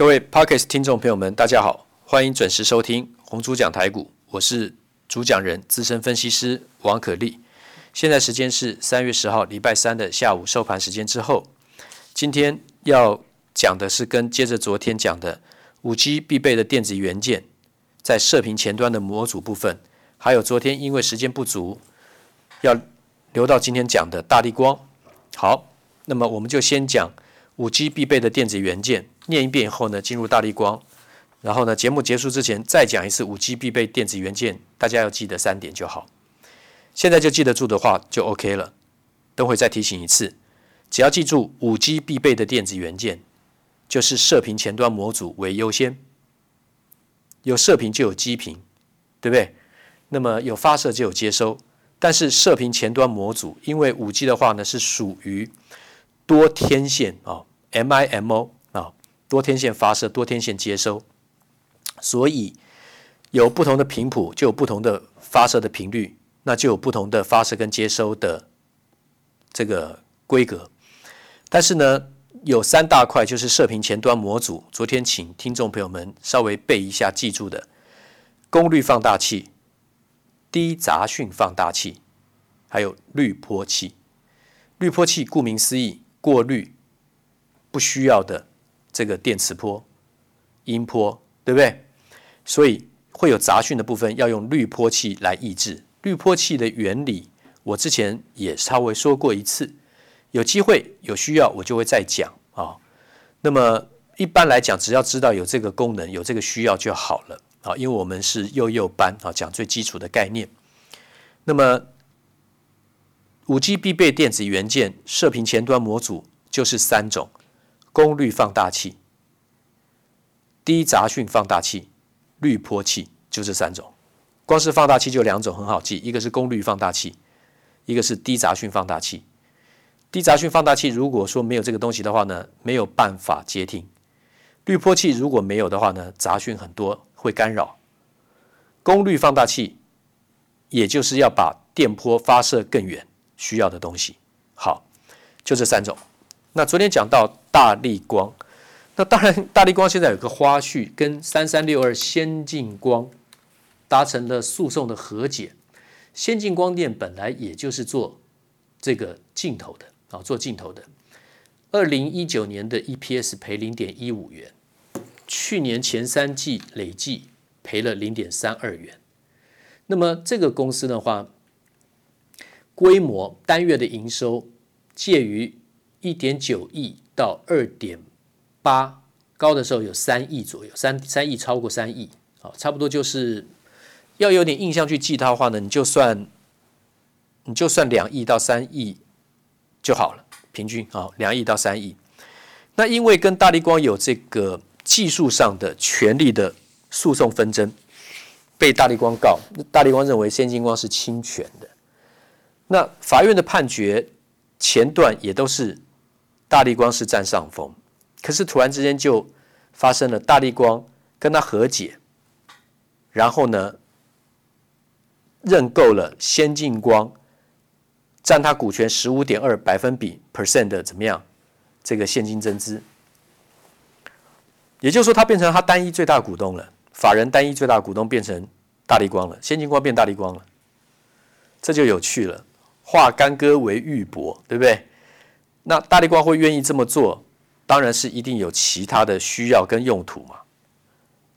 各位 Podcast 听众朋友们，大家好，欢迎准时收听红猪讲台股，我是主讲人资深分析师王可立。现在时间是三月十号礼拜三的下午收盘时间之后。今天要讲的是跟接着昨天讲的五 G 必备的电子元件，在射频前端的模组部分，还有昨天因为时间不足，要留到今天讲的大立光。好，那么我们就先讲五 G 必备的电子元件。念一遍以后呢，进入大立光，然后呢，节目结束之前再讲一次五 G 必备电子元件，大家要记得三点就好。现在就记得住的话就 OK 了。等会再提醒一次，只要记住五 G 必备的电子元件，就是射频前端模组为优先。有射频就有基频，对不对？那么有发射就有接收，但是射频前端模组，因为五 G 的话呢是属于多天线啊，MIMO 啊。多天线发射，多天线接收，所以有不同的频谱，就有不同的发射的频率，那就有不同的发射跟接收的这个规格。但是呢，有三大块，就是射频前端模组。昨天请听众朋友们稍微背一下，记住的：功率放大器、低杂讯放大器，还有滤波器。滤波器顾名思义，过滤不需要的。这个电磁波、音波，对不对？所以会有杂讯的部分，要用滤波器来抑制。滤波器的原理，我之前也稍微说过一次。有机会有需要，我就会再讲啊。那么一般来讲，只要知道有这个功能、有这个需要就好了啊。因为我们是幼幼班啊，讲最基础的概念。那么五 G 必备电子元件射频前端模组就是三种。功率放大器、低杂讯放大器、滤波器，就这三种。光是放大器就两种，很好记，一个是功率放大器，一个是低杂讯放大器。低杂讯放大器如果说没有这个东西的话呢，没有办法接听。滤波器如果没有的话呢，杂讯很多会干扰。功率放大器，也就是要把电波发射更远需要的东西。好，就这三种。那昨天讲到大力光，那当然 大力光现在有个花絮，跟三三六二先进光达成了诉讼的和解。先进光电本来也就是做这个镜头的啊，做镜头的。二零一九年的 EPS 赔零点一五元，去年前三季累计赔了零点三二元。那么这个公司的话，规模单月的营收介于。一点九亿到二点八，高的时候有三亿左右，三三亿超过三亿，好，差不多就是要有点印象去记它的话呢，你就算你就算两亿到三亿就好了，平均啊，两亿到三亿。那因为跟大立光有这个技术上的权利的诉讼纷争，被大立光告，大立光认为先进光是侵权的。那法院的判决前段也都是。大力光是占上风，可是突然之间就发生了大力光跟他和解，然后呢，认购了先进光占他股权十五点二百分比 percent 的怎么样？这个现金增资，也就是说，他变成他单一最大股东了，法人单一最大股东变成大力光了，先进光变大力光了，这就有趣了，化干戈为玉帛，对不对？那大力光会愿意这么做，当然是一定有其他的需要跟用途嘛。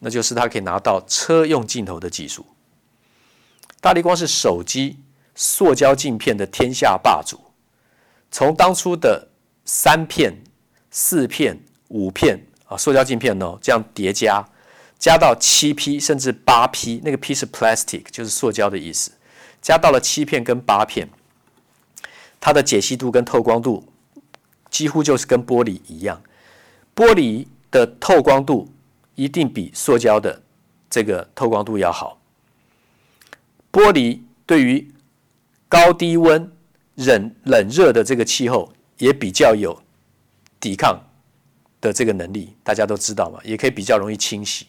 那就是他可以拿到车用镜头的技术。大力光是手机塑胶镜片的天下霸主，从当初的三片、四片、五片啊，塑胶镜片哦，这样叠加，加到七 P 甚至八 P，那个 P 是 plastic，就是塑胶的意思，加到了七片跟八片，它的解析度跟透光度。几乎就是跟玻璃一样，玻璃的透光度一定比塑胶的这个透光度要好。玻璃对于高低温、冷冷热的这个气候也比较有抵抗的这个能力，大家都知道嘛，也可以比较容易清洗。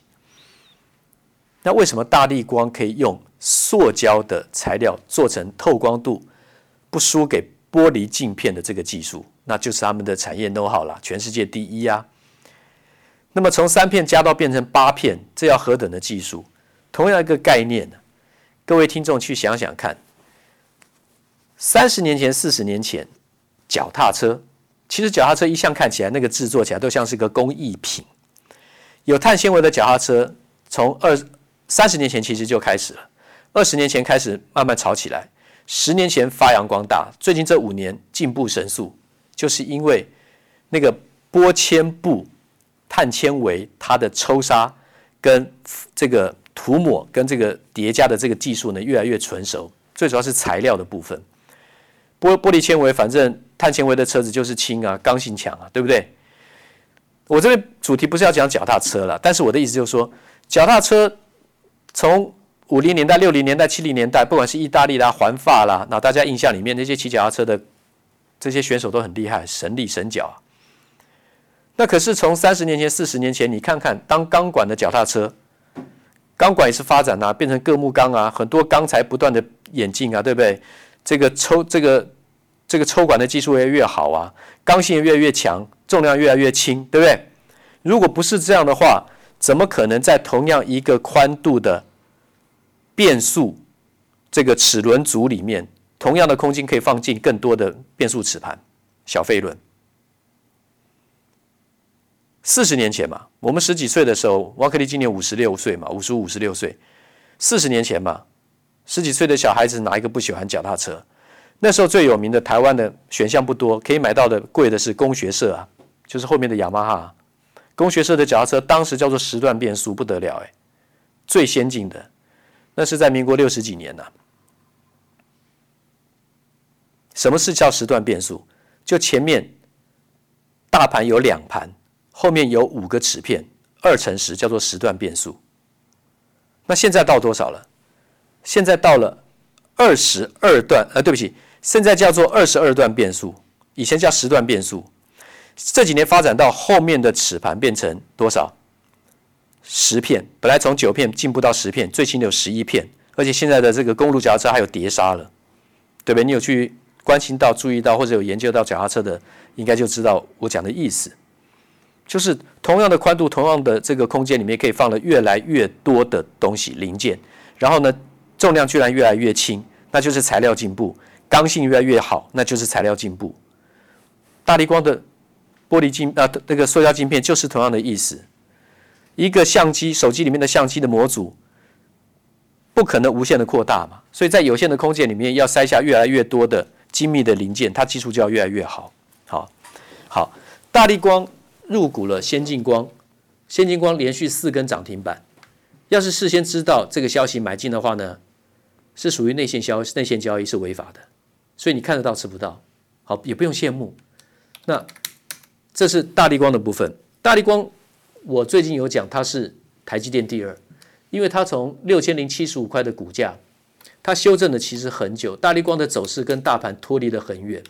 那为什么大立光可以用塑胶的材料做成透光度不输给玻璃镜片的这个技术？那就是他们的产业 know-how 了，全世界第一啊。那么从三片加到变成八片，这要何等的技术？同样一个概念，各位听众去想想看，三十年前、四十年前，脚踏车，其实脚踏车一向看起来那个制作起来都像是个工艺品。有碳纤维的脚踏车，从二三十年前其实就开始了，二十年前开始慢慢炒起来，十年前发扬光大，最近这五年进步神速，就是因为那个玻纤布、碳纤维它的抽纱跟这个涂抹跟这个叠加的这个技术呢越来越纯熟，最主要是材料的部分，玻玻璃纤维，反正碳纤维的车子就是轻啊，刚性强啊，对不对？我这边主题不是要讲脚踏车了，但是我的意思就是说，脚踏车从五零年代、六零年代、七零年代，不管是意大利啦、环法啦，那大家印象里面那些骑脚踏车的这些选手都很厉害，神力神脚。那可是从三十年前、四十年前，你看看当钢管的脚踏车，钢管也是发展啊，变成各木钢啊，很多钢材不断的演进啊，对不对？这个抽这个这个抽管的技术越来越好啊，刚性越来越强。重量越来越轻，对不对？如果不是这样的话，怎么可能在同样一个宽度的变速这个齿轮组里面，同样的空间可以放进更多的变速齿盘、小飞轮？四十年前嘛，我们十几岁的时候，王可立今年五十六岁嘛，五十五、十六岁。四十年前嘛，十几岁的小孩子哪一个不喜欢脚踏车？那时候最有名的台湾的选项不多，可以买到的贵的是工学社啊。就是后面的雅马哈，工学社的脚踏车，当时叫做十段变速，不得了哎，最先进的，那是在民国六十几年呐、什么是叫时段变速？就前面大盘有两盘，后面有五个齿片，二乘十叫做时段变速。那现在到多少了？现在到了二十二段，呃，对不起，现在叫做二十二段变速，以前叫时段变速。这几年发展到后面的齿盘变成多少？十片，本来从九片进步到十片，最轻的有十一片，而且现在的这个公路脚踏车还有碟刹了，对不对？你有去关心到、注意到或者有研究到脚踏车的，应该就知道我讲的意思，就是同样的宽度、同样的这个空间里面，可以放了越来越多的东西零件，然后呢，重量居然越来越轻，那就是材料进步；刚性越来越好，那就是材料进步。大力光的。玻璃镜啊，那个塑胶镜片就是同样的意思。一个相机，手机里面的相机的模组，不可能无限的扩大嘛，所以在有限的空间里面要塞下越来越多的精密的零件，它技术就要越来越好。好，好，大力光入股了先进光，先进光连续四根涨停板。要是事先知道这个消息买进的话呢，是属于内线消内线交易是违法的，所以你看得到吃不到。好，也不用羡慕。那。这是大力光的部分。大力光，我最近有讲，它是台积电第二，因为它从六千零七十五块的股价，它修正了其实很久。大立光的走势跟大盘脱离得很远。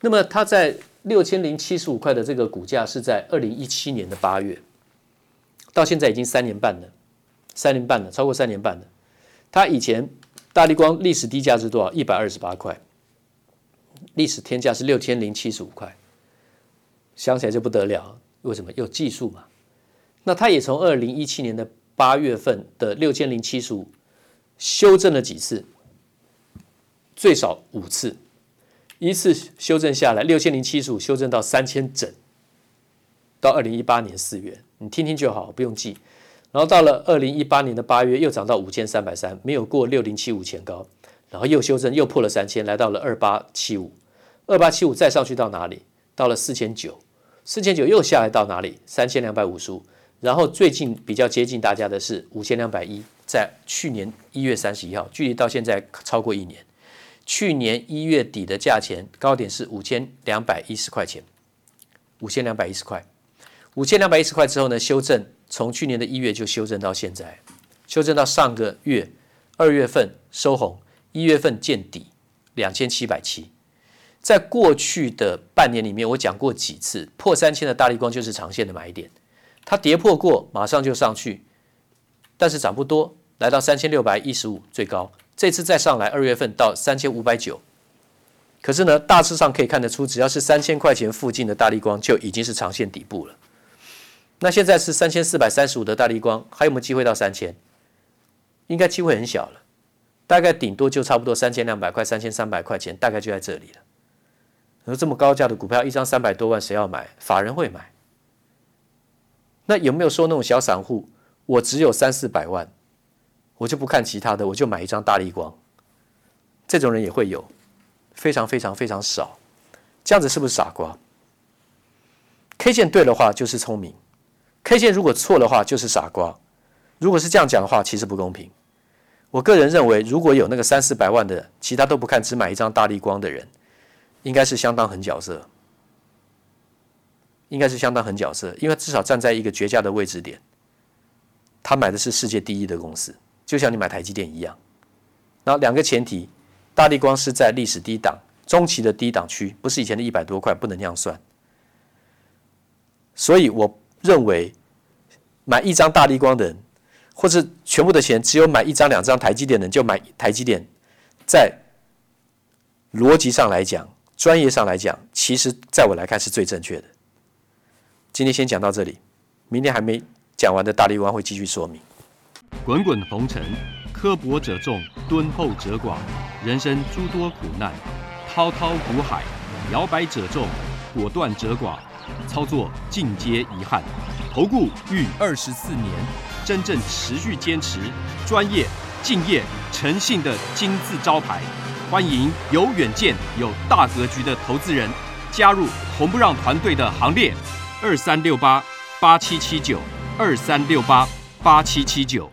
那么它在六千零七十五块的这个股价是在二零一七年的八月，到现在已经三年半了，三年半了，超过三年半了。它以前大立光历史低价是多少？一百二十八块，历史天价是六千零七十五块。想起来就不得了，为什么？有技术嘛。那它也从二零一七年的八月份的六千零七十五修正了几次，最少五次，一次修正下来六千零七十五修正到三千整，到二零一八年四月，你听听就好，不用记。然后到了二零一八年的八月又涨到五千三百三，没有过六零七五前高，然后又修正又破了三千，来到了二八七五，二八七五再上去到哪里？到了四千九。四千九又下来到哪里？三千两百五十五，然后最近比较接近大家的是五千两百一，在去年一月三十一号，距离到现在超过一年。去年一月底的价钱高点是五千两百一十块钱，五千两百一十块，五千两百一十块之后呢，修正从去年的一月就修正到现在，修正到上个月二月份收红，一月份见底两千七百七。在过去的半年里面，我讲过几次破三千的大力光就是长线的买点，它跌破过马上就上去，但是涨不多，来到三千六百一十五最高，这次再上来二月份到三千五百九，可是呢，大致上可以看得出，只要是三千块钱附近的大力光就已经是长线底部了。那现在是三千四百三十五的大力光，还有没有机会到三千？应该机会很小了，大概顶多就差不多三千两百块、三千三百块钱，大概就在这里了。而这么高价的股票，一张三百多万，谁要买？法人会买。那有没有说那种小散户，我只有三四百万，我就不看其他的，我就买一张大立光？这种人也会有，非常非常非常少。这样子是不是傻瓜？K 线对的话就是聪明，K 线如果错的话就是傻瓜。如果是这样讲的话，其实不公平。我个人认为，如果有那个三四百万的，其他都不看，只买一张大立光的人，应该是相当狠角色。应该是相当狠角色，因为至少站在一个绝佳的位置点。他买的是世界第一的公司，就像你买台积电一样。然后两个前提，大立光是在历史低档。中期的低档区不是以前的一百多块，不能那样算。所以我认为，买一张大立光的人，或是全部的钱只有买一张、两张台积电的人，就买台积电。在逻辑上来讲，专业上来讲，其实在我来看是最正确的。今天先讲到这里，明天还没讲完的大力丸会继续说明。滚滚红尘，刻薄者众，敦厚者寡，人生诸多苦难。滔滔苦海，摇摆者众，果断者寡，操作尽皆遗憾。投顾逾二十四年，真正持续坚持、专业、敬业、诚信的金字招牌。欢迎有远见、有大格局的投资人加入红不让团队的行列。二三六八八七七九，二三六八八七七九。